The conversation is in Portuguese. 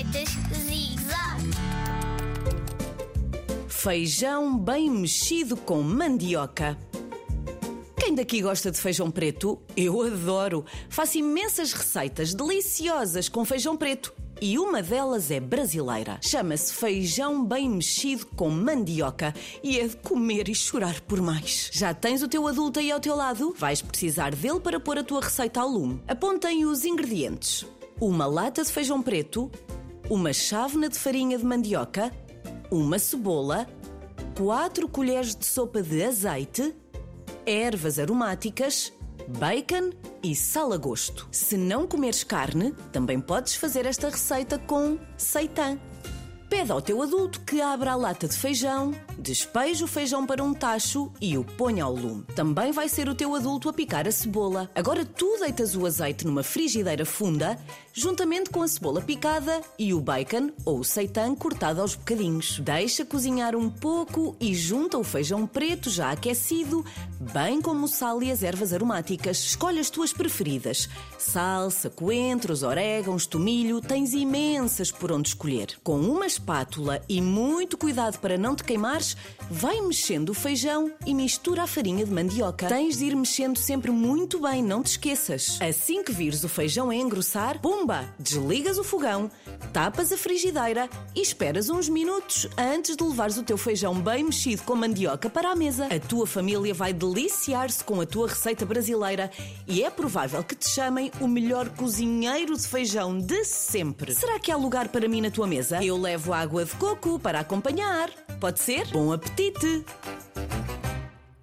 Receitas Zig-Zag. Feijão bem mexido com mandioca. Quem daqui gosta de feijão preto? Eu adoro! Faço imensas receitas deliciosas com feijão preto. E uma delas é brasileira. Chama-se feijão bem mexido com mandioca e é de comer e chorar por mais. Já tens o teu adulto aí ao teu lado? Vais precisar dele para pôr a tua receita ao lume. Apontem os ingredientes: uma lata de feijão preto, uma chávena de farinha de mandioca, uma cebola, 4 colheres de sopa de azeite, ervas aromáticas, bacon e sal a gosto. Se não comeres carne, também podes fazer esta receita com seitan. Pede ao teu adulto que abra a lata de feijão, despeje o feijão para um tacho e o ponha ao lume. Também vai ser o teu adulto a picar a cebola. Agora tu deitas o azeite numa frigideira funda, juntamente com a cebola picada e o bacon ou o seitan cortado aos bocadinhos. Deixa cozinhar um pouco e junta o feijão preto já aquecido, bem como o sal e as ervas aromáticas. Escolhe as tuas preferidas. Salsa, coentros, orégãos, tomilho, tens imensas por onde escolher. Com uma espátula e muito cuidado para não te queimares, vai mexendo o feijão e mistura a farinha de mandioca. Tens de ir mexendo sempre muito bem, não te esqueças. Assim que vires o feijão a engrossar, pumba, desligas o fogão, tapas a frigideira e esperas uns minutos antes de levares o teu feijão bem mexido com mandioca para a mesa. A tua família vai deliciar-se com a tua receita brasileira e é provável que te chamem o melhor cozinheiro de feijão de sempre. Será que há lugar para mim na tua mesa? Eu levo água de coco para acompanhar. Pode ser? Bom apetite!